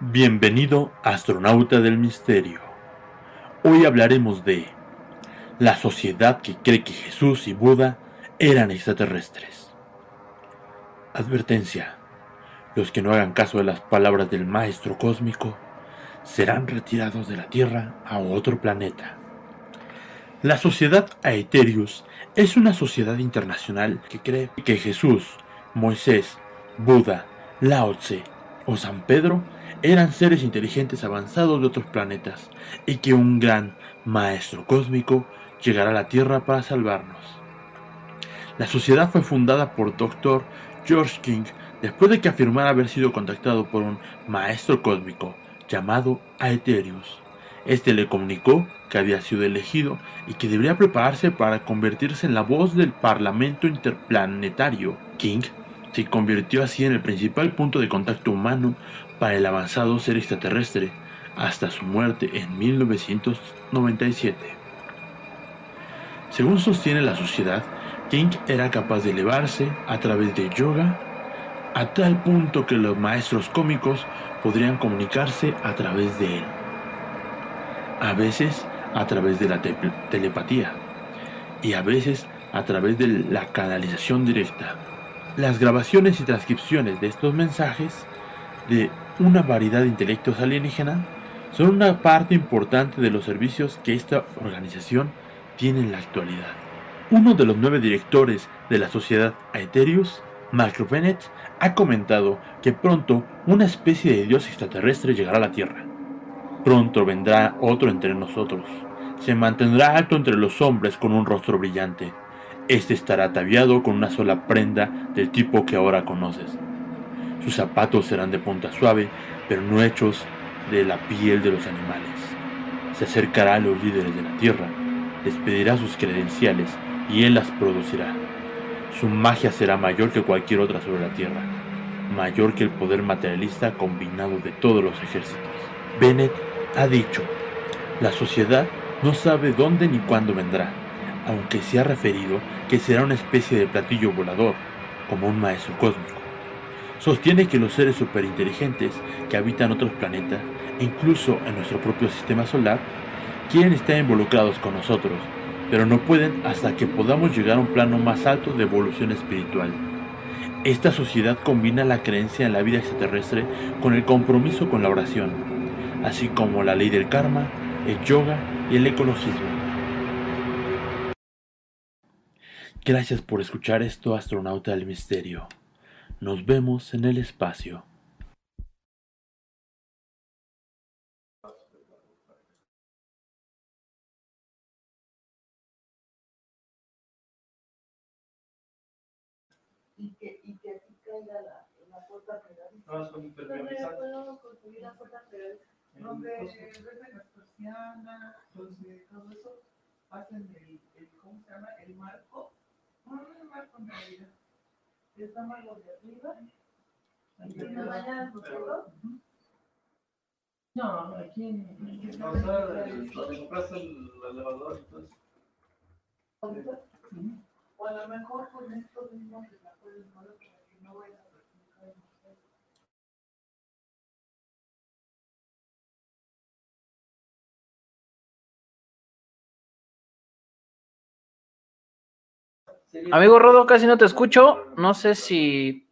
Bienvenido, astronauta del misterio. Hoy hablaremos de la sociedad que cree que Jesús y Buda eran extraterrestres. Advertencia. Los que no hagan caso de las palabras del Maestro Cósmico serán retirados de la Tierra a otro planeta. La sociedad Aetherius es una sociedad internacional que cree que Jesús, Moisés, Buda, Lao Tse o San Pedro eran seres inteligentes avanzados de otros planetas y que un gran maestro cósmico llegará a la Tierra para salvarnos. La sociedad fue fundada por Dr. George King después de que afirmara haber sido contactado por un maestro cósmico llamado Aetherius. Este le comunicó que había sido elegido y que debería prepararse para convertirse en la voz del Parlamento Interplanetario. King se convirtió así en el principal punto de contacto humano para el avanzado ser extraterrestre hasta su muerte en 1997. Según sostiene la sociedad, King era capaz de elevarse a través de yoga a tal punto que los maestros cómicos podrían comunicarse a través de él. A veces a través de la telepatía y a veces a través de la canalización directa. Las grabaciones y transcripciones de estos mensajes de una variedad de intelectos alienígena son una parte importante de los servicios que esta organización tiene en la actualidad. Uno de los nueve directores de la sociedad Aetherius, Mark Bennett, ha comentado que pronto una especie de dios extraterrestre llegará a la Tierra. Pronto vendrá otro entre nosotros. Se mantendrá alto entre los hombres con un rostro brillante este estará ataviado con una sola prenda del tipo que ahora conoces. Sus zapatos serán de punta suave, pero no hechos de la piel de los animales. Se acercará a los líderes de la tierra, les pedirá sus credenciales y él las producirá. Su magia será mayor que cualquier otra sobre la tierra, mayor que el poder materialista combinado de todos los ejércitos. Bennett ha dicho, la sociedad no sabe dónde ni cuándo vendrá, aunque se ha referido que será una especie de platillo volador, como un maestro cósmico. Sostiene que los seres superinteligentes que habitan otros planetas, e incluso en nuestro propio sistema solar, quieren estar involucrados con nosotros, pero no pueden hasta que podamos llegar a un plano más alto de evolución espiritual. Esta sociedad combina la creencia en la vida extraterrestre con el compromiso con la oración, así como la ley del karma, el yoga y el ecologismo. Gracias por escuchar esto, astronauta del misterio. Nos vemos en el espacio. y que, y que aquí caiga la, la puerta pegadiza. No, con impermeabilizante. puedo construir la puerta pegadiza. Donde venden las persianas, donde todo eso, hacen el, el, ¿cómo se llama? El marco no, no. No, aquí en. O sea, compraste el elevador. O a lo mejor con esto mismo que la pueden mover para que no vaya Amigo Rodo, casi no te escucho. No sé si.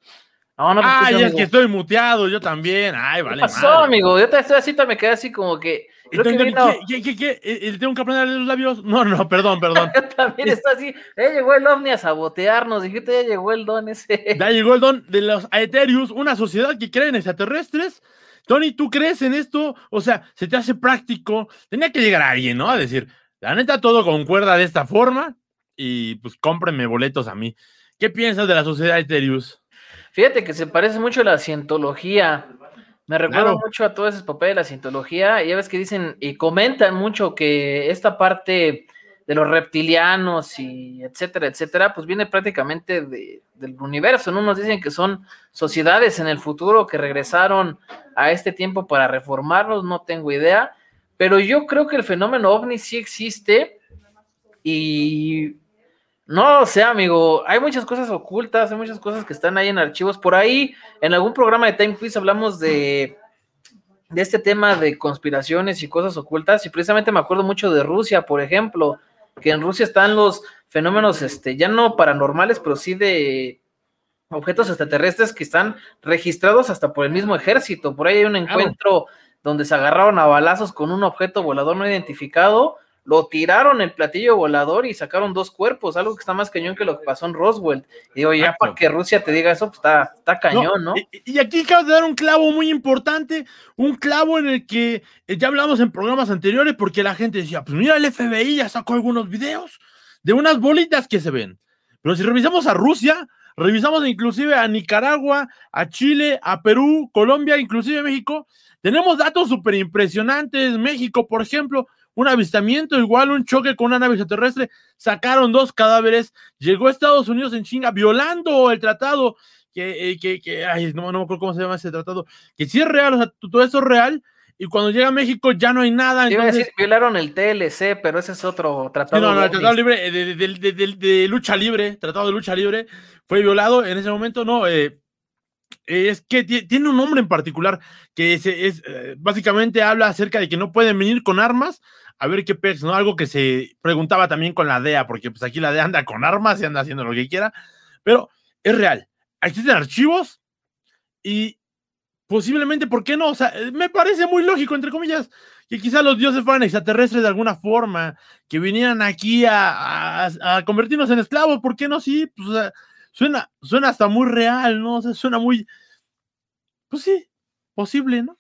No, no te Ay, es que estoy muteado, yo también. Ay, vale. ¿Qué pasó, amigo? Yo te estoy así, me quedé así como que. Creo que vino... ¿qué, qué, qué, qué? ¿Tengo que aprender los labios? No, no, perdón, perdón. yo también estoy así. Ya llegó el ovni a sabotearnos. Dijiste, ya llegó el don ese. Ya llegó el don de los Aetherius, una sociedad que cree en extraterrestres. Tony, ¿tú crees en esto? O sea, se te hace práctico. Tenía que llegar alguien, ¿no? A decir, la neta, todo concuerda de esta forma y pues cómprenme boletos a mí. ¿Qué piensas de la sociedad Ethereus? Fíjate que se parece mucho a la cientología. Me recuerda mucho a todas esas papeles de la cientología. Ya ves que dicen y comentan mucho que esta parte de los reptilianos y etcétera, etcétera, pues viene prácticamente del universo, ¿no? Nos dicen que son sociedades en el futuro que regresaron a este tiempo para reformarlos, no tengo idea, pero yo creo que el fenómeno ovni sí existe y no sé, amigo, hay muchas cosas ocultas, hay muchas cosas que están ahí en archivos. Por ahí, en algún programa de Time Quiz hablamos de de este tema de conspiraciones y cosas ocultas, y precisamente me acuerdo mucho de Rusia, por ejemplo, que en Rusia están los fenómenos, este, ya no paranormales, pero sí de objetos extraterrestres que están registrados hasta por el mismo ejército. Por ahí hay un encuentro donde se agarraron a balazos con un objeto volador no identificado, lo tiraron el platillo volador y sacaron dos cuerpos, algo que está más cañón que lo que pasó en Roswell. Y digo, ya para que Rusia te diga eso, pues está, está cañón, ¿no? Y, aquí acabas de dar un clavo muy importante, un clavo en el que eh, ya hablamos en programas anteriores, porque la gente decía, pues mira, el FBI ya sacó algunos videos de unas bolitas que se ven. Pero si revisamos a Rusia, revisamos inclusive a Nicaragua, a Chile, a Perú, Colombia, inclusive México, tenemos datos súper impresionantes. México, por ejemplo, un avistamiento, igual un choque con una nave extraterrestre, sacaron dos cadáveres, llegó a Estados Unidos en chinga, violando el tratado, que, eh, que, que ay, no, no me acuerdo cómo se llama ese tratado, que sí es real, o sea, todo eso es real, y cuando llega a México ya no hay nada. Entonces... Decir, violaron el TLC, pero ese es otro tratado. no, no, el tratado libre, de, de, de, de, lucha libre, tratado de lucha libre, fue violado en ese momento, no, eh, es que tiene un nombre en particular que es, es eh, básicamente habla acerca de que no pueden venir con armas a ver qué pez, ¿no? Algo que se preguntaba también con la DEA, porque pues aquí la DEA anda con armas y anda haciendo lo que quiera, pero es real. Existen archivos y posiblemente, ¿por qué no? O sea, eh, me parece muy lógico, entre comillas, que quizás los dioses fueran extraterrestres de alguna forma, que vinieran aquí a, a, convertirnos en esclavos, ¿por qué no? Sí, pues, suena, suena hasta muy real, ¿no? O sea, suena muy, pues sí, posible, ¿no?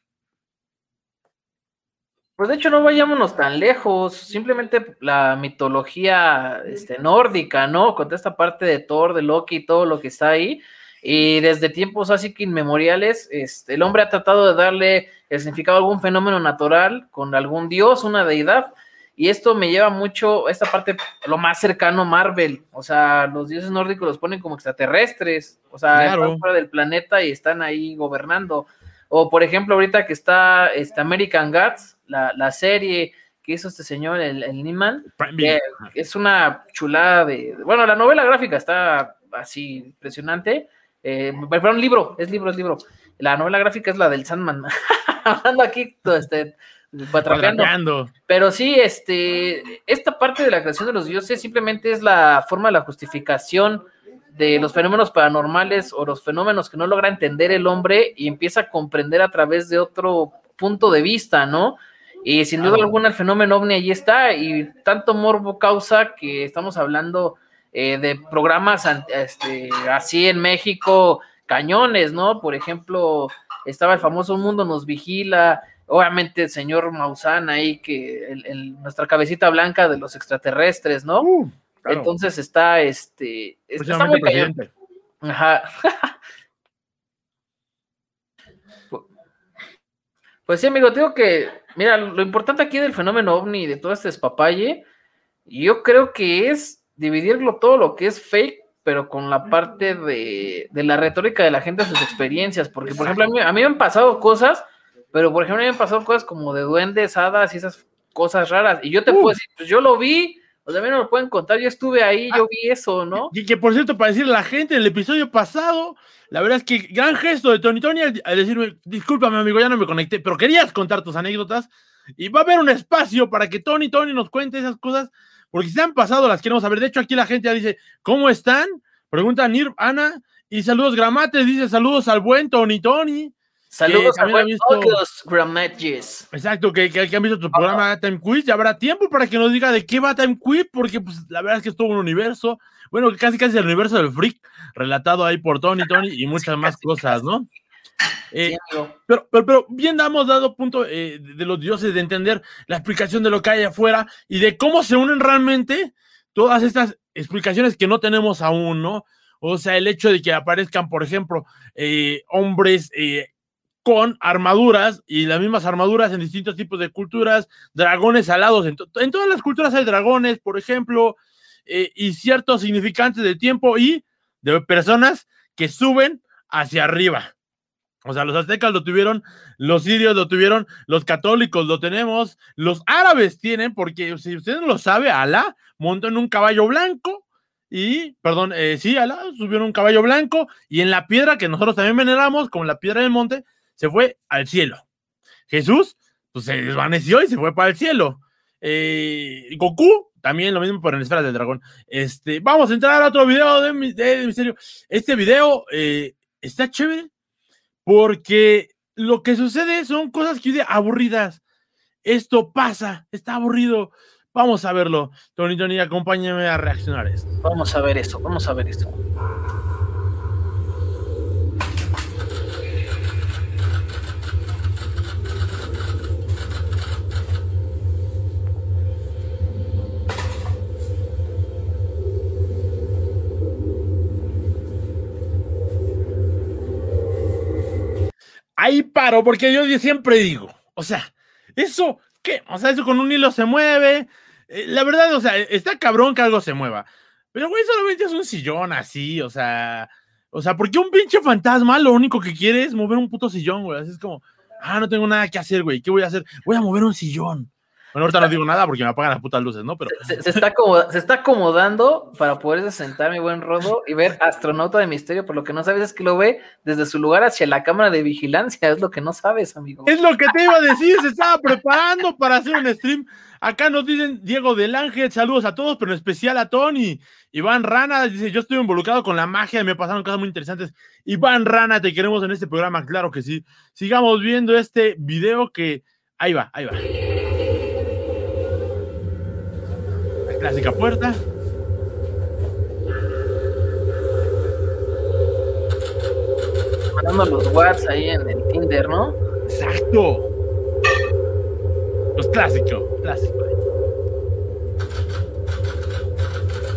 Pues de hecho no vayámonos tan lejos, simplemente la mitología este, nórdica, ¿no? Con esta parte de Thor, de Loki y todo lo que está ahí. Y desde tiempos así que inmemoriales, este, el hombre ha tratado de darle el significado a algún fenómeno natural con algún dios, una deidad. Y esto me lleva mucho a esta parte, lo más cercano a Marvel. O sea, los dioses nórdicos los ponen como extraterrestres. O sea, están fuera del planeta y están ahí gobernando. O, por ejemplo, ahorita que está este American Gods, la, serie que hizo este señor, el, el Niman, es una chulada de. Bueno, la novela gráfica está así impresionante. Eh, perdón, libro, es libro, es libro. La novela gráfica es la del Sandman. Hablando aquí, este, pero sí, este, esta parte de la creación de los dioses simplemente es la forma de la justificación de los fenómenos paranormales o los fenómenos que no logra entender el hombre y empieza a comprender a través de otro punto de vista, ¿no? Y sin duda alguna el fenómeno ovni allí está y tanto morbo causa que estamos hablando eh, de programas este, así en México, cañones, ¿no? Por ejemplo, estaba el famoso Mundo nos vigila, obviamente el señor Maussan ahí, que nuestra cabecita blanca de los extraterrestres, ¿no? Uh, Entonces está, este, está muy Ajá. pues sí, amigo, digo que, mira, lo importante aquí del fenómeno ovni y de todo este espapalle, yo creo que es dividirlo todo lo que es fake pero con la parte de, la retórica de la gente sus experiencias, porque por ejemplo a mí, a mí me han pasado cosas pero, por ejemplo, me han pasado cosas como de duendes, hadas y esas cosas raras. Y yo te puedo decir, pues yo lo vi, o también me lo pueden contar, yo estuve ahí, yo ah, vi eso, ¿no? Y que por cierto, para decirle a la gente, en el episodio pasado, la verdad es que gran gesto de Tony Tony al, decirme, discúlpame amigo, ya no me conecté, pero querías contar tus anécdotas y va a haber un espacio para que Tony Tony nos cuente esas cosas, porque si se han pasado las queremos saber. De hecho, aquí la gente ya dice, ¿cómo están? Pregunta Nir, Ana, y saludos Gramates, dice saludos al buen Tony Tony. Saludos a los Gramages. Exacto, que, que, han visto tu programa Time Quiz. Ya habrá tiempo para que nos diga de qué va Time Quiz, porque pues, la verdad es que es todo un universo. Bueno, casi casi el universo del freak, relatado ahí por Tony, Tony y muchas más cosas, ¿no? Eh, pero, pero, pero, bien hemos dado punto eh, de los dioses de entender la explicación de lo que hay afuera y de cómo se unen realmente todas estas explicaciones que no tenemos aún, ¿no? O sea, el hecho de que aparezcan, por ejemplo, eh, hombres con armaduras y las mismas armaduras en distintos tipos de culturas, dragones alados. En, todas las culturas hay dragones, por ejemplo, eh, y ciertos significantes de tiempo y de personas que suben hacia arriba. O sea, los aztecas lo tuvieron, los sirios lo tuvieron, los católicos lo tenemos, los árabes tienen, porque si usted no lo sabe, Alá montó en un caballo blanco y, perdón, eh, sí, Alá subió en un caballo blanco y en la piedra que nosotros también veneramos, como la piedra del monte, se fue al cielo. Jesús, pues se desvaneció y se fue para el cielo. Eh, Goku, también lo mismo, pero en esferas del dragón. Este, vamos a entrar a otro video de, misterio. Este video eh, está chévere porque lo que sucede son cosas que aburridas. Esto pasa, está aburrido. Vamos a verlo. Tony, Tony, acompáñame a reaccionar esto. Vamos a ver esto, vamos a ver esto. Ahí paro, porque yo siempre digo, o sea, eso, ¿qué? O sea, eso con un hilo se mueve. Eh, la verdad, o sea, está cabrón que algo se mueva. Pero, güey, solamente es un sillón así, o sea, o sea, porque un pinche fantasma lo único que quiere es mover un puto sillón, güey. Así es como, ah, no tengo nada que hacer, güey. ¿Qué voy a hacer? Voy a mover un sillón. Bueno, ahorita no digo nada porque me apagan las putas luces, ¿no? Pero. Se, está, se está acomodando para poderse sentar, mi buen Rodo, y ver Astronauta de Misterio, por lo que no sabes es que lo ve desde su lugar hacia la cámara de vigilancia. Es lo que no sabes, amigo. Es lo que te iba a decir, se estaba preparando para hacer un stream. Acá nos dicen Diego del Ángel, saludos a todos, pero en especial a Tony. Iván Rana dice: Yo estoy involucrado con la magia y me pasaron cosas muy interesantes. Iván Rana, te queremos en este programa, claro que sí. Sigamos viendo este video que. Ahí va, ahí va. Clásica puerta. Mandando los whats ahí en el Tinder, ¿no? Exacto. Los clásicos, clásico.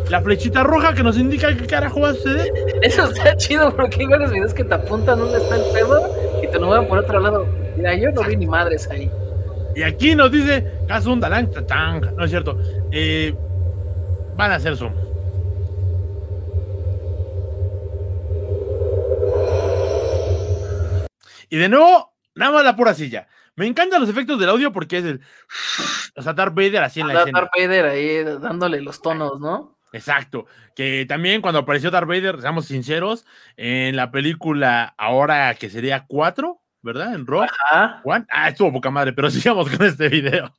La flechita roja que nos indica qué carajo va a suceder. Eso está chido porque hay varios videos que te apuntan dónde está el pedo y te lo mueven por otro lado. Mira, yo no vi ni madres ahí. Y aquí nos dice, caso un dalán, no es cierto. Eh, Van a hacer zoom. Y de nuevo, nada más la pura silla. Me encantan los efectos del audio porque es el. O sea, Darth Vader así en la escena. Darth Vader ahí dándole los tonos, ¿no? Exacto. Que también cuando apareció Darth Vader, seamos sinceros, en la película ahora que sería 4, ¿verdad? En Rock. Ajá. Ah, estuvo poca madre, pero sigamos con este video.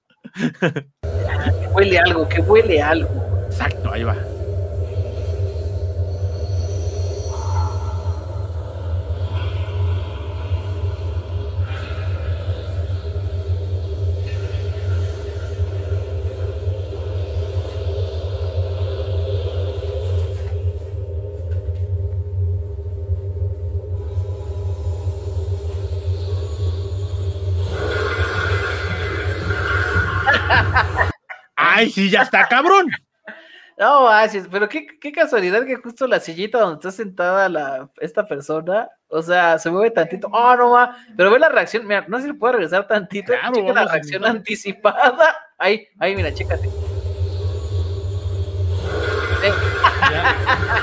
Que huele algo, que huele algo. Exacto, ahí va. Ay, sí, ya está cabrón. No, pero qué, qué, casualidad que justo la sillita donde está sentada la, esta persona, o sea, se mueve tantito. Oh, no va. Pero ve la reacción, mira, no sé si puede regresar tantito. Claro, la reacción anticipada. Ahí, ahí, mira, chécate.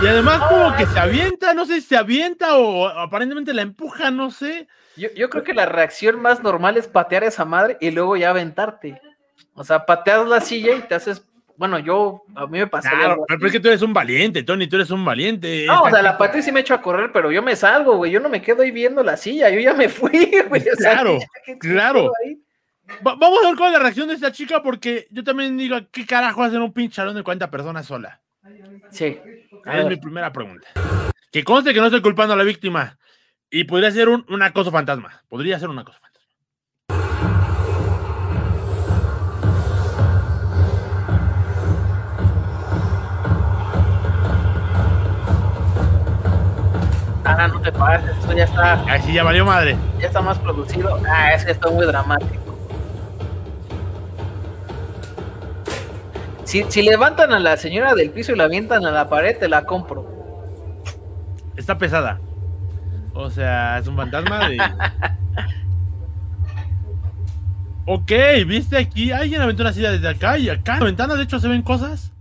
Y además como que se avienta, no sé si se avienta o aparentemente la empuja, no sé. Yo, yo creo que la reacción más normal es patear a esa madre y luego ya aventarte. O sea, pateas la silla y te haces bueno, yo, a mí me pasó. Claro, pero es que tú eres un valiente, Tony, tú eres un valiente. No, o sea, la parte sí me echo a correr, pero yo me salgo, güey. Yo no me quedo ahí viendo la silla, yo ya me fui, güey. claro, claro. vamos a ver cuál es la reacción de esta chica, porque yo también digo, ¿qué carajo hacen un pinchalón de 40 personas sola? Sí. es mi primera pregunta. Que conste que no estoy culpando a la víctima. Y podría ser un, un acoso fantasma. Podría ser un acoso fantasma. Ah, no te pases, esto ya está. Así ya valió madre. Ya está más producido. Ah, es que está muy dramático. Si, si levantan a la señora del piso y la avientan a la pared, te la compro. Está pesada. O sea, es un fantasma de. ok, viste aquí, alguien aventó una silla desde acá y acá en la ventana, de hecho, se ven cosas.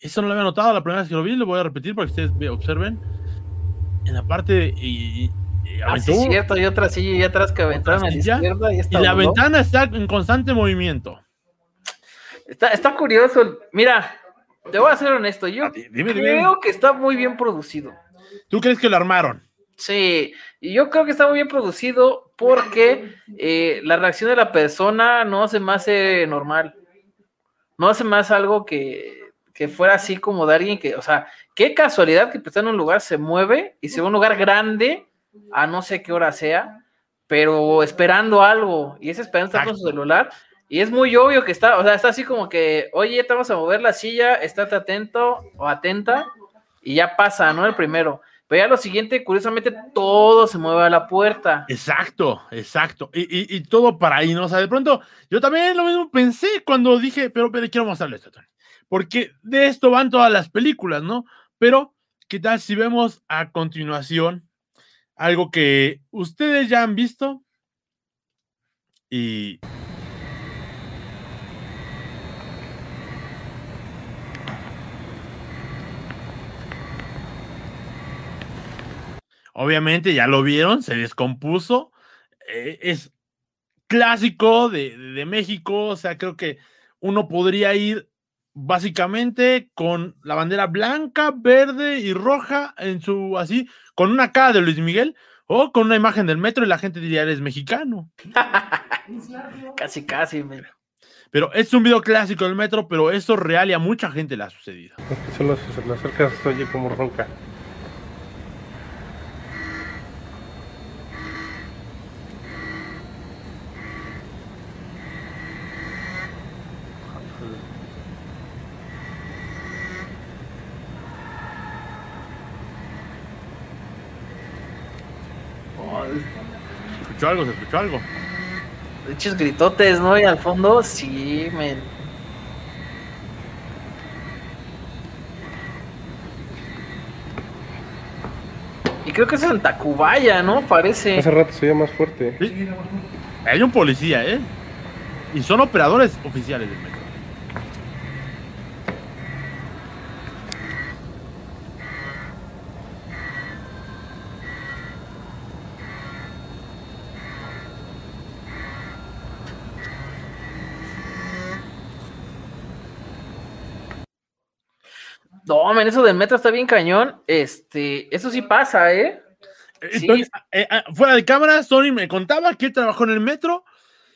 Eso no lo había notado la primera vez que lo vi, lo voy a repetir para que ustedes observen en la parte y, ah, sí, cierto, hay otra silla y atrás que aventaron a la izquierda y, y la ventana está en constante movimiento. Está, está curioso. Mira, te voy a ser honesto. Yo ah, creo que está muy bien producido. ¿Tú crees que lo armaron? Sí, y yo creo que está muy bien producido, porque eh, la reacción de la persona no se me hace normal. No hace más algo que, que fuera así como de alguien que, o sea, qué casualidad que está en un lugar, se mueve y se va a un lugar grande, a no sé qué hora sea, pero esperando algo, y ese esperando está con su celular, y es muy obvio que está, o sea, está así como que, oye, te vamos a mover la silla, estate atento o atenta, y ya pasa, ¿no? El primero. Pero ya lo siguiente, curiosamente, todo se mueve a la puerta. Exacto, exacto. Y, todo para ahí, ¿no? O sea, de pronto, yo también lo mismo pensé cuando dije, pero, pero quiero mostrarle esto, Tony. Porque de esto van todas las películas, ¿no? Pero, ¿qué tal si vemos a continuación algo que ustedes ya han visto? Y Obviamente ya lo vieron, se descompuso. Eh, es clásico de, de, México, o sea, creo que uno podría ir básicamente con la bandera blanca, verde y roja en su así, con una cara de Luis Miguel o con una imagen del metro y la gente diría eres mexicano. casi, casi. Pero es un video clásico del metro, pero eso real y a mucha gente le ha sucedido. Solo se le acerca, oye como ronca. Escuchó algo? ¿Se escuchó algo? Hechos gritotes, ¿no? Y al fondo, sí, men. Y creo que es en Tacubaya, ¿no? Parece. Hace rato se más fuerte. Hay un policía, ¿eh? Y son operadores oficiales del metro. No, men, eso del metro está bien cañón. Este, eso sí pasa, ¿eh? eh, eh ah, fuera de cámara, Sony me contaba que trabajó en el metro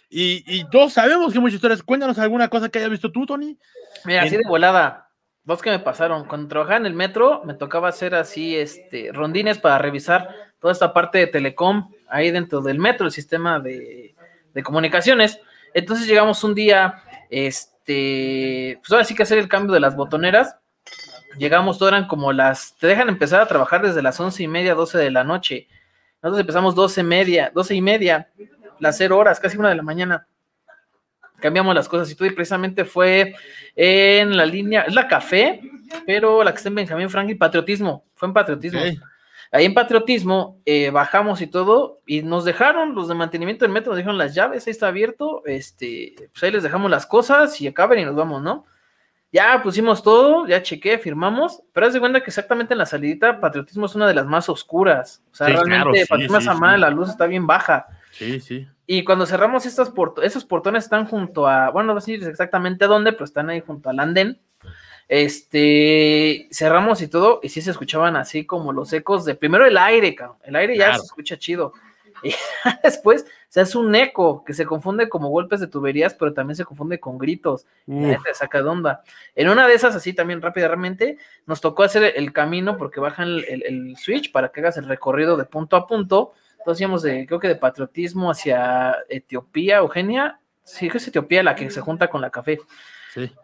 y, todos sabemos que muchas historias. Cuéntanos alguna cosa que hayas visto tú, Tony. Mira, así de volada. Dos que me pasaron. Cuando trabajaba en el metro, me tocaba hacer así, este, rondines para revisar toda esta parte de telecom ahí dentro del metro, el sistema de, de comunicaciones. Entonces llegamos un día, este, pues ahora sí que hacer el cambio de las botoneras llegamos, todo eran como las, te dejan empezar a trabajar desde las once y media, doce de la noche. Nosotros empezamos doce media, doce y media, las cero horas, casi una de la mañana. Cambiamos las cosas y todo, y precisamente fue en la línea, es la café, pero la que está en Benjamín Franklin, patriotismo, fue en patriotismo. Ahí en patriotismo eh, bajamos y todo, y nos dejaron los de mantenimiento del metro, nos dijeron las llaves, ahí está abierto, este, pues ahí les dejamos las cosas y acaben y nos vamos, ¿no? Ya pusimos todo, ya chequé, firmamos, pero haz de cuenta que exactamente en la salidita Patriotismo es una de las más oscuras. O sea, realmente Patriotismo la luz está bien baja. Sí, sí. Y cuando cerramos estas esos portones están junto a, bueno, no sé exactamente dónde, pero están ahí junto al andén. Este, cerramos y todo, y sí se escuchaban así como los ecos de primero el aire, el aire ya se escucha chido. Y después se hace un eco que se confunde como golpes de tuberías, pero también se confunde con gritos. Y saca de onda. En una de esas, así también rápidamente, nos tocó hacer el camino porque bajan el, switch para que hagas el recorrido de punto a punto. Entonces íbamos de, creo que de patriotismo hacia Etiopía, Eugenia. Sí, que es Etiopía la que se junta con la café.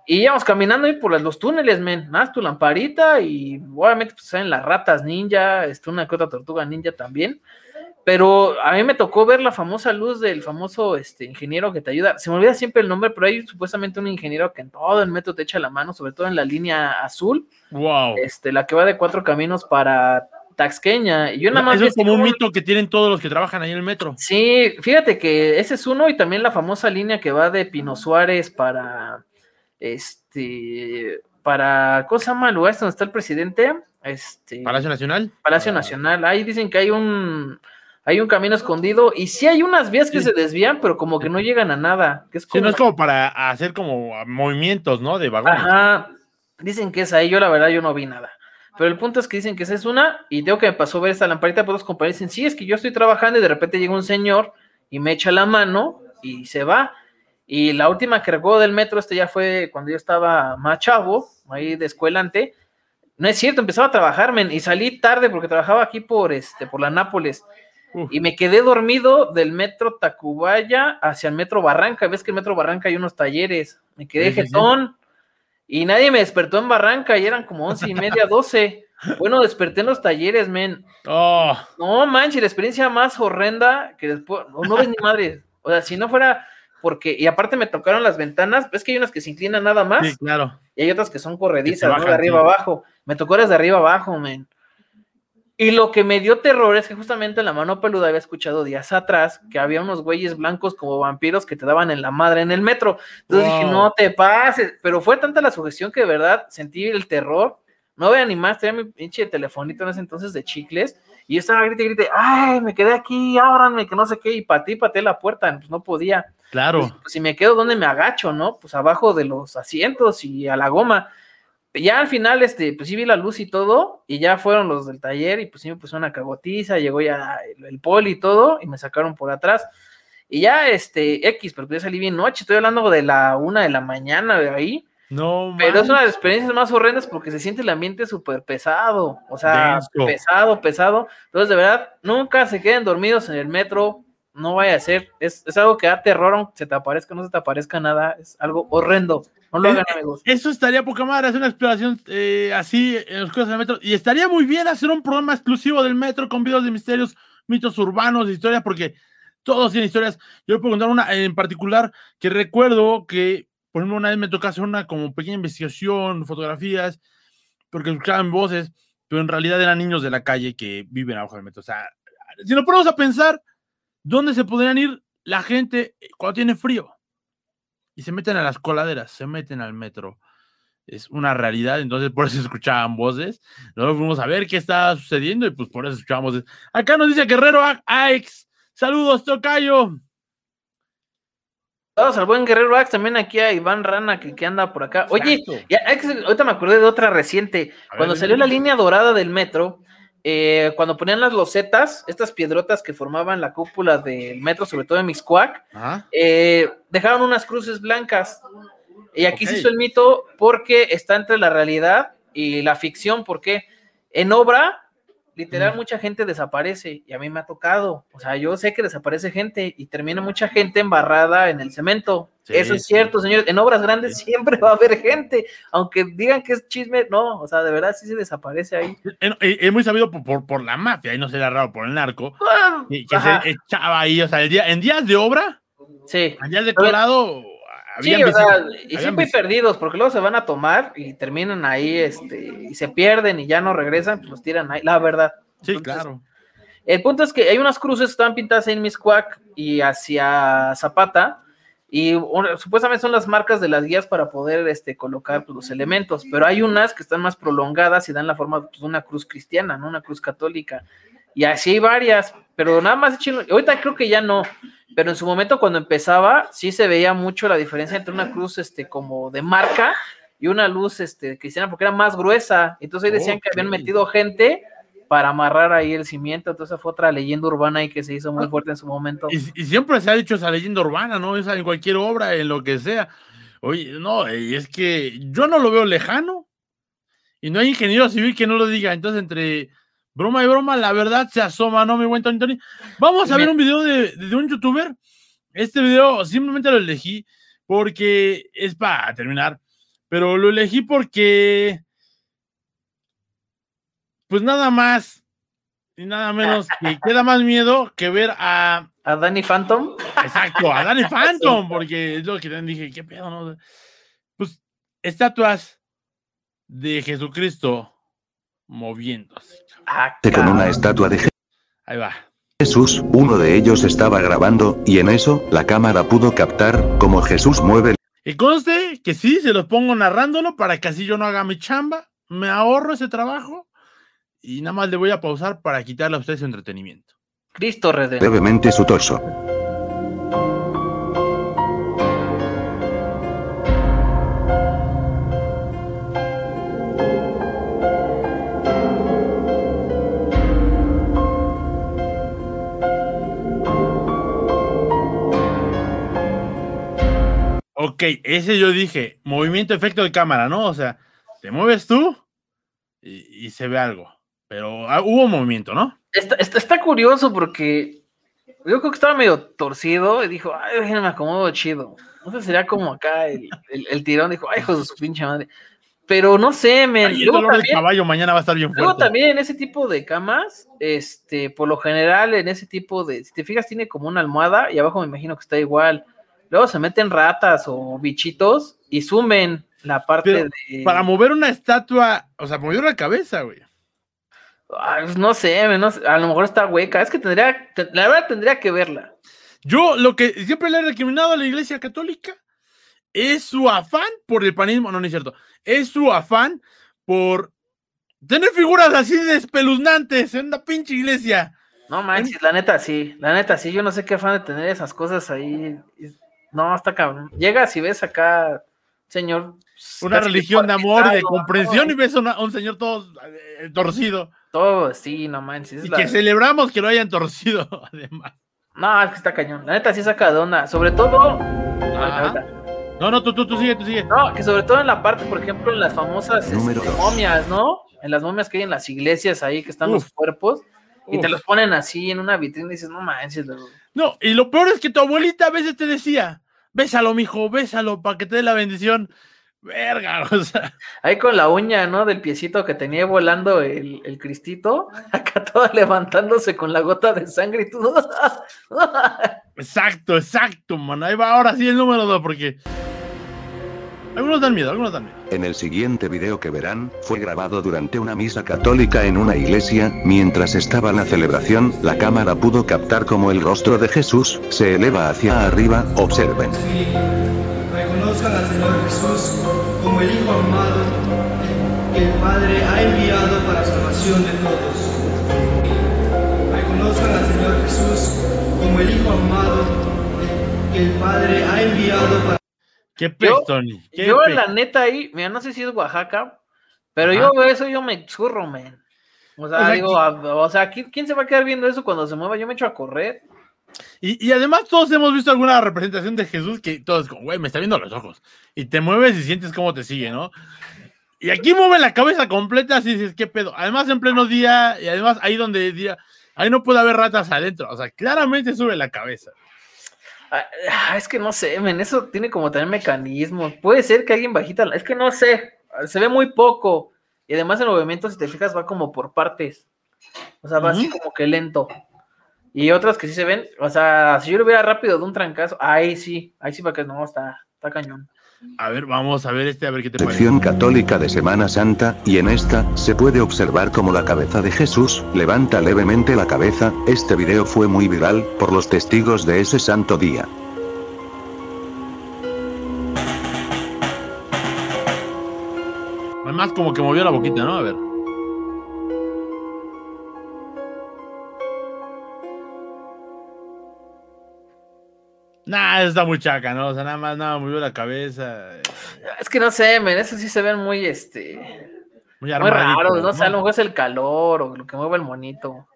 Y íbamos caminando ahí por los túneles, men. Más tu lamparita y obviamente pues salen las ratas ninja, este, una que otra tortuga ninja también. Pero a mí me tocó ver la famosa luz del famoso este, ingeniero que te ayuda. Se me olvida siempre el nombre, pero hay supuestamente un ingeniero que en todo el metro te echa la mano, sobre todo en la línea azul. Wow. Este, la que va de cuatro caminos para Taxqueña. Y yo nada más. Eso es como un mito que tienen todos los que trabajan ahí en el metro. Sí, fíjate que ese es uno, y también la famosa línea que va de Pino Suárez para este para ¿cómo se llama el lugar donde está el presidente? Este Palacio Nacional. Palacio Nacional. Ahí dicen que hay un hay un camino escondido y sí hay unas vías que se desvían, pero como que no llegan a nada. Que es no es como para hacer como movimientos, ¿no? De vagones. Ajá. Dicen que es ahí, yo la verdad yo no vi nada. Pero el punto es que dicen que esa es una, y tengo que me pasó ver esta lamparita, pues los compañeros dicen, sí, es que yo estoy trabajando y de repente llega un señor y me echa la mano y se va. Y la última que recuerdo del metro, este ya fue cuando yo estaba más chavo, ahí de escuelante. No es cierto, empezaba a trabajar, men, y salí tarde porque trabajaba aquí por este, por la Nápoles. Uf. Y me quedé dormido del metro Tacubaya hacia el metro Barranca. Ves que en el metro Barranca hay unos talleres. Me quedé Sí, jetón. Y nadie me despertó en Barranca y eran como once y media, doce. Bueno, desperté en los talleres, men. Oh, No manches, la experiencia más horrenda que después, no, no ves ni madre. O sea, si no fuera porque, y aparte me tocaron las ventanas, ves que hay unas que se inclinan nada más sí, claro. y hay otras que son corredizas, ¿no? bajan, De arriba abajo. Me tocó las de arriba abajo, men. Y lo que me dio terror es que justamente en la mano peluda había escuchado días atrás que había unos güeyes blancos como vampiros que te daban en la madre en el metro. Entonces dije, no te pases. Pero fue tanta la sugestión que de verdad sentí el terror. No vean ni más, tenía mi pinche telefonito en ese entonces de chicles. Y yo estaba grite, grite, ay, me quedé aquí, ábranme, que no sé qué. Y patí, pateé la puerta, pues no podía. Claro. Pues, pues, si me quedo, ¿dónde me agacho, no? Pues abajo de los asientos y a la goma. Ya al final, este, pues sí vi la luz y todo, y ya fueron los del taller, y pues sí me pusieron una cagotiza, llegó ya el, el poli y todo, y me sacaron por atrás. Y ya, este, X, pero pues ya salí bien noche, estoy hablando de la una de la mañana de ahí, No, pero es una de las experiencias más horrendas porque se siente el ambiente súper pesado, o sea, Denso. pesado, pesado. Entonces, de verdad, nunca se queden dormidos en el metro, no vaya a ser, es, es algo que da terror, aunque se te aparezca, no se te aparezca nada, es algo horrendo. No lo Eh, hagan, eh, amigos. Eso estaría poca madre, hacer una exploración eh, así en las cosas del metro. Y estaría muy bien hacer un programa exclusivo del metro con videos de misterios, mitos urbanos, historias, porque todos tienen historias. Yo puedo contar una en particular que recuerdo que, por ejemplo, una vez me tocó hacer una como pequeña investigación, fotografías, porque escuchaban voces, pero en realidad eran niños de la calle que viven abajo del metro. O sea, si nos ponemos a pensar, ¿dónde se podrían ir la gente cuando tiene frío? Y se meten a las coladeras, se meten al metro. Es una realidad, entonces por eso escuchaban voces. Nosotros fuimos a ver qué estaba sucediendo y pues por eso escuchábamos voces. Acá nos dice Guerrero Aix. Saludos, Tocayo. Saludos al buen Guerrero Axe, también aquí a Iván Rana que, que anda por acá. Oye, ya, ahorita me acordé de otra reciente. Ver, Cuando salió la línea dorada del metro, eh, cuando ponían las losetas, estas piedrotas que formaban la cúpula del metro, sobre todo en Mixcoac, Ajá. eh, dejaron unas cruces blancas. Y aquí se hizo el mito porque está entre la realidad y la ficción, porque en obra, literal, Mm. mucha gente desaparece y a mí me ha tocado. O sea, yo sé que desaparece gente y termina mucha gente embarrada en el cemento. Sí, Eso es sí. cierto, señores. En obras grandes siempre va a haber gente, aunque digan que es chisme, no, o sea, de verdad sí se desaparece ahí. Eh, eh, Es muy sabido por, por, por la mafia, y no será raro por el narco, Ah, que, ajá, se echaba ahí, o sea, el día, en días de obra, sí. en días de colado, Sí, o sea, y siempre perdidos, porque luego se van a tomar y terminan ahí, este, y se pierden y ya no regresan, pues los tiran ahí, la verdad. Sí, Entonces, claro. El punto es que hay unas cruces que están pintadas en Miscuac y hacia Zapata, y supuestamente son las marcas de las guías para poder este, colocar pues, los elementos, pero hay unas que están más prolongadas y dan la forma pues, de una cruz cristiana, ¿no? Una cruz católica. Y así hay varias, pero nada más échenlo- Ahorita creo que ya no, pero en su momento cuando empezaba, sí se veía mucho la diferencia entre una cruz este, como de marca y una luz este, cristiana, porque era más gruesa. Entonces ahí decían que habían metido gente para amarrar ahí el cimiento. Entonces fue otra leyenda urbana ahí que se hizo muy fuerte en su momento. Y, y siempre se ha dicho esa leyenda urbana, ¿no? Esa en cualquier obra, en lo que sea. Oye, no, y es que yo no lo veo lejano. Y no hay ingeniero civil que no lo diga. Entonces, entre broma y broma, la verdad se asoma, ¿no, mi buen Tony Tony? Vamos a ver un video de, de un youtuber. Este video simplemente lo elegí porque es para terminar. Pero lo elegí porque. Pues nada más y nada menos que queda más miedo que ver a A Danny Phantom. Exacto, a Danny Phantom, porque es lo que dije, ¿qué pedo, no? Pues estatuas de Jesucristo moviéndose. Ah, con una estatua de Ahí va. Jesús, uno de ellos estaba grabando, y en eso, la cámara pudo captar cómo Jesús mueve Y conste que sí, se los pongo narrándolo para que así yo no haga mi chamba, me ahorro ese trabajo y nada más le voy a pausar para quitarle a ustedes su entretenimiento. Cristo Redentor. levemente su torso. Ok, ese yo dije, movimiento efecto de cámara, ¿no? O sea, te mueves tú y, y se ve algo. Pero ah, hubo movimiento, ¿no? Está, está, está curioso porque yo creo que estaba medio torcido y dijo, ay, déjenme me acomodo chido. No sé, sería como acá el, el, el tirón, dijo, ay, hijo de su pinche madre. Pero no sé. Ay, el luego dolor de también- caballo mañana va a estar bien Luego fuerte. también en ese tipo de camas, este, por lo general en ese tipo de, si te fijas, tiene como una almohada y abajo me imagino que está igual. Luego se meten ratas o bichitos y sumen la parte Pero de. Para mover una estatua, o sea, mover la cabeza, güey. Ay, pues no sé, men, no sé, a lo mejor está hueca. Es que tendría, te- la verdad tendría que verla. Yo lo que siempre le he recriminado a la Iglesia Católica es su afán por el panismo, no, no es cierto, es su afán por tener figuras así de espeluznantes en una pinche iglesia. No manches, la neta sí, la neta sí, yo no sé qué afán de tener esas cosas ahí. No, está cabrón. Llegas y ves acá, señor. Una religión de amor de comprensión ¿no? y ves a un señor todo eh, torcido. Todo, sí, no manches. es Y la- que celebramos que lo hayan torcido, además. No, es que está cañón. La neta sí saca de onda. Sobre todo. No, no, tú, tú, tú sigue, tú sigue. No, que sobre todo en la parte, por ejemplo, en las famosas este, momias, ¿no? En las momias que hay en las iglesias ahí, que están Uf. los cuerpos, y te los ponen así en una vitrina y dices, no manches. No, y lo peor es que tu abuelita a veces te decía, bésalo, mijo, bésalo, para que te dé la bendición. Verga, o sea. Ahí con la uña, ¿no? Del piecito que tenía volando el, el cristito, acá toda levantándose con la gota de sangre y todo. Exacto, exacto, man. Ahí va ahora sí el número dos, porque. Algunos dan miedo, algunos dan miedo. En el siguiente video que verán, fue grabado durante una misa católica en una iglesia, mientras estaba la celebración, la cámara pudo captar como el rostro de Jesús se eleva hacia arriba, observen. Reconozcan al Señor Jesús como el Hijo amado que el Padre ha enviado para salvación de todos. Reconozcan al Señor Jesús como el Hijo amado que el Padre ha enviado para Qué Yo- Tony. qué Yo, pez. la neta, ahí, mira, no sé si es Oaxaca, pero Ajá. yo veo eso, yo me churro, men. O sea, O sea, digo, a- o sea, ¿quién, quién se va a quedar viendo eso cuando se mueva? Yo me echo a correr. Y, y además todos hemos visto alguna representación de Jesús que todos como, güey, me está viendo los ojos. Y te mueves y sientes cómo te sigue, ¿no? Y aquí mueve la cabeza completa, así dices, ¿qué pedo? Además en pleno día, y además ahí donde día, ahí no puede haber ratas adentro. O sea, claramente sube la cabeza. Ah, es que no sé, men, eso tiene como también mecanismos. Puede ser que alguien bajita, es que no sé, se ve muy poco. Y además el movimiento, si te fijas, va como por partes. O sea, va así como que lento. Y otras que sí se ven, o sea, si yo lo hubiera rápido de un trancazo, ahí sí, ahí sí para que no, está, está cañón. A ver, vamos a ver este, a ver qué te parece. Sección católica de Semana Santa, y en esta, se puede observar como la cabeza de Jesús, levanta levemente la cabeza, este video fue muy viral, por los testigos de ese santo día. Además como que movió la boquita, ¿no? A ver. Nah, está muy chaca, ¿no? O sea, nada más, nada, movió la cabeza. Es que no sé, men, esos sí se ven muy, este, Muy raros, no sé, a lo mejor es el calor o lo que mueve el monito.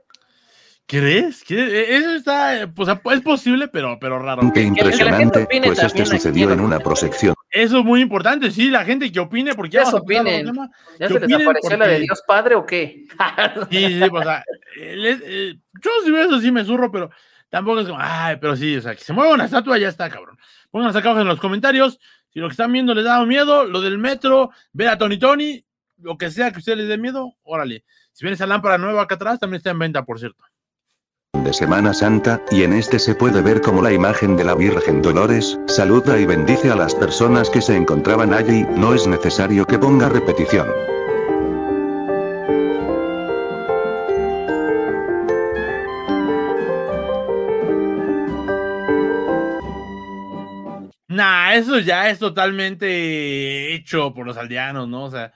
¿Crees? ¿Crees? Eso está, pues es posible, pero, pero raro. Qué que impresionante, opine pues este aquí sucedió en una procesión. Eso es muy importante, sí, la gente que opine, porque ya otro opinen. ¿Ya ¿Qué se les apareció la de Porque- Dios Padre o qué? Sí, sí, o sea, eh, les- eh, yo si veo eso sí me zurro, pero tampoco es como, ay, pero sí, o sea, que se mueva una estatua ya está, cabrón. Pónganos acá abajo en los comentarios si lo que están viendo les da miedo, lo del metro, ver a Tony Tony, lo que sea que a ustedes les dé miedo, órale. Si ven esa lámpara nueva acá atrás, también está en venta, por cierto. de Semana Santa, y en este se puede ver como la imagen de la Virgen Dolores, saluda y bendice a las personas que se encontraban allí, no es necesario que ponga repetición. Nah, eso ya es totalmente hecho por los aldeanos, ¿no? O sea,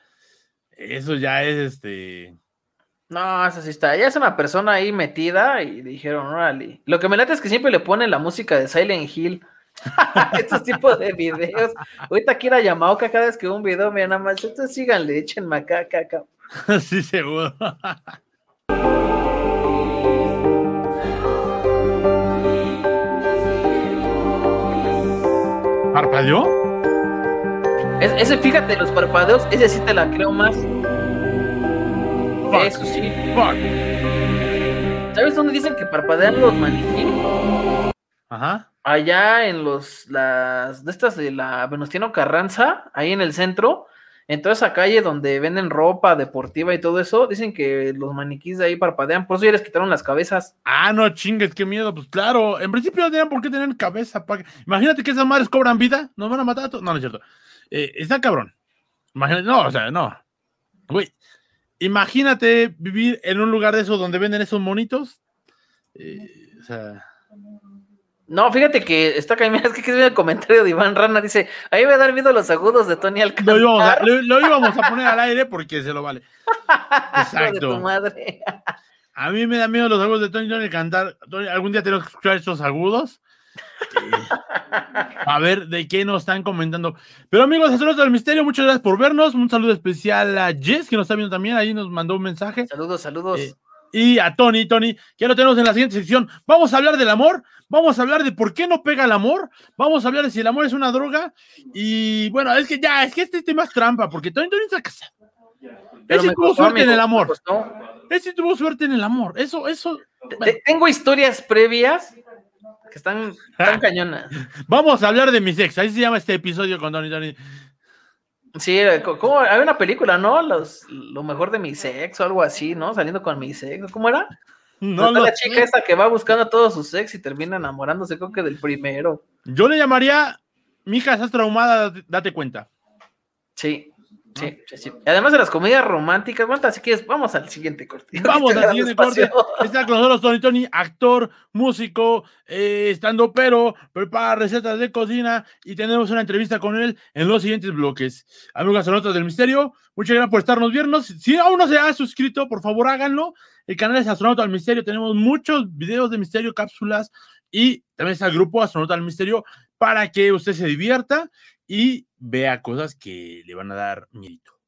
eso ya es este. No, eso sí está. Ya es una persona ahí metida y dijeron, órale. Lo que me late es que siempre le ponen la música de Silent Hill. Estos tipos de videos. Ahorita quiero a Yamaoka cada vez que un video, mira nada más. Entonces síganle, échenme acá, acá, acá. sí, seguro. ¿Parpadeó? Es- ese, fíjate, los parpadeos, ese sí te la creo más. Fuck. Eso sí. Fuck. ¿Sabes dónde dicen que parpadean los maniquí? Ajá. Allá en los, las, de estas de la Venustiano Carranza, ahí en el centro, en toda esa calle donde venden ropa deportiva y todo eso, dicen que los maniquís de ahí parpadean, por eso ya les quitaron las cabezas. Ah, no chingues, qué miedo. Pues claro, en principio no tenían por qué tener cabeza. pa' Imagínate que esas madres cobran vida, nos van a matar a todos. No, no es cierto. Eh, está cabrón. Imagínate, no, o sea, no. Güey, imagínate vivir en un lugar de esos donde venden esos monitos. Eh, o sea, No, fíjate que está cañón, es que el comentario de Iván Rana, dice, ahí me dan miedo los agudos de Tony lo Alcántara. íbamos, a, lo- lo íbamos a poner al aire porque se lo vale. Tu Exacto. madre. A mí me da miedo los agudos de Tony Tony. Tony, algún día tenemos que escuchar estos agudos. Eh, a ver de qué nos están comentando. Pero amigos, astronautas del misterio, muchas gracias por vernos. Un saludo especial a Jess, que nos está viendo también. Ahí nos mandó un mensaje. Saludos, saludos. Eh, y a Tony, Tony, que ya lo tenemos en la siguiente sección. Vamos a hablar del amor, vamos a hablar de por qué no pega el amor, vamos a hablar de si el amor es una droga. Y bueno, es que ya, es que este tema es trampa, porque Tony, Tony está casado. Ese tuvo costó, suerte en el amor. Ese tuvo suerte en el amor. Eso, eso. Te- Tengo historias previas que están tan cañonas. Vamos a hablar de mis ex. Ahí se llama este episodio con Tony, Tony. Sí, eh, co- ¿cómo? Hay una película, ¿no? Los, lo mejor de mi sexo, algo así, ¿no? Saliendo con mi sexo. ¿Cómo era? No lo la sé. chica esta que va buscando a todos sus ex y termina enamorándose, creo que del primero. Yo le llamaría, mija, estás traumada, date cuenta. Sí, sí, sí, sí. Además de las comedias románticas, si quieres, vamos al siguiente corte. Vamos al siguiente despacio. corte. Está con nosotros Tony Tony, actor, músico, eh, estando pero, prepara recetas de cocina y tenemos una entrevista con él en los siguientes bloques. Amigos astronautas del misterio, muchas gracias por estarnos viendo. Si aún no se ha suscrito, por favor háganlo. El canal es Astronauta del Misterio. Tenemos muchos videos de misterio, cápsulas y también está el grupo Astronauta del Misterio para que usted se divierta y vea cosas que le van a dar miedo.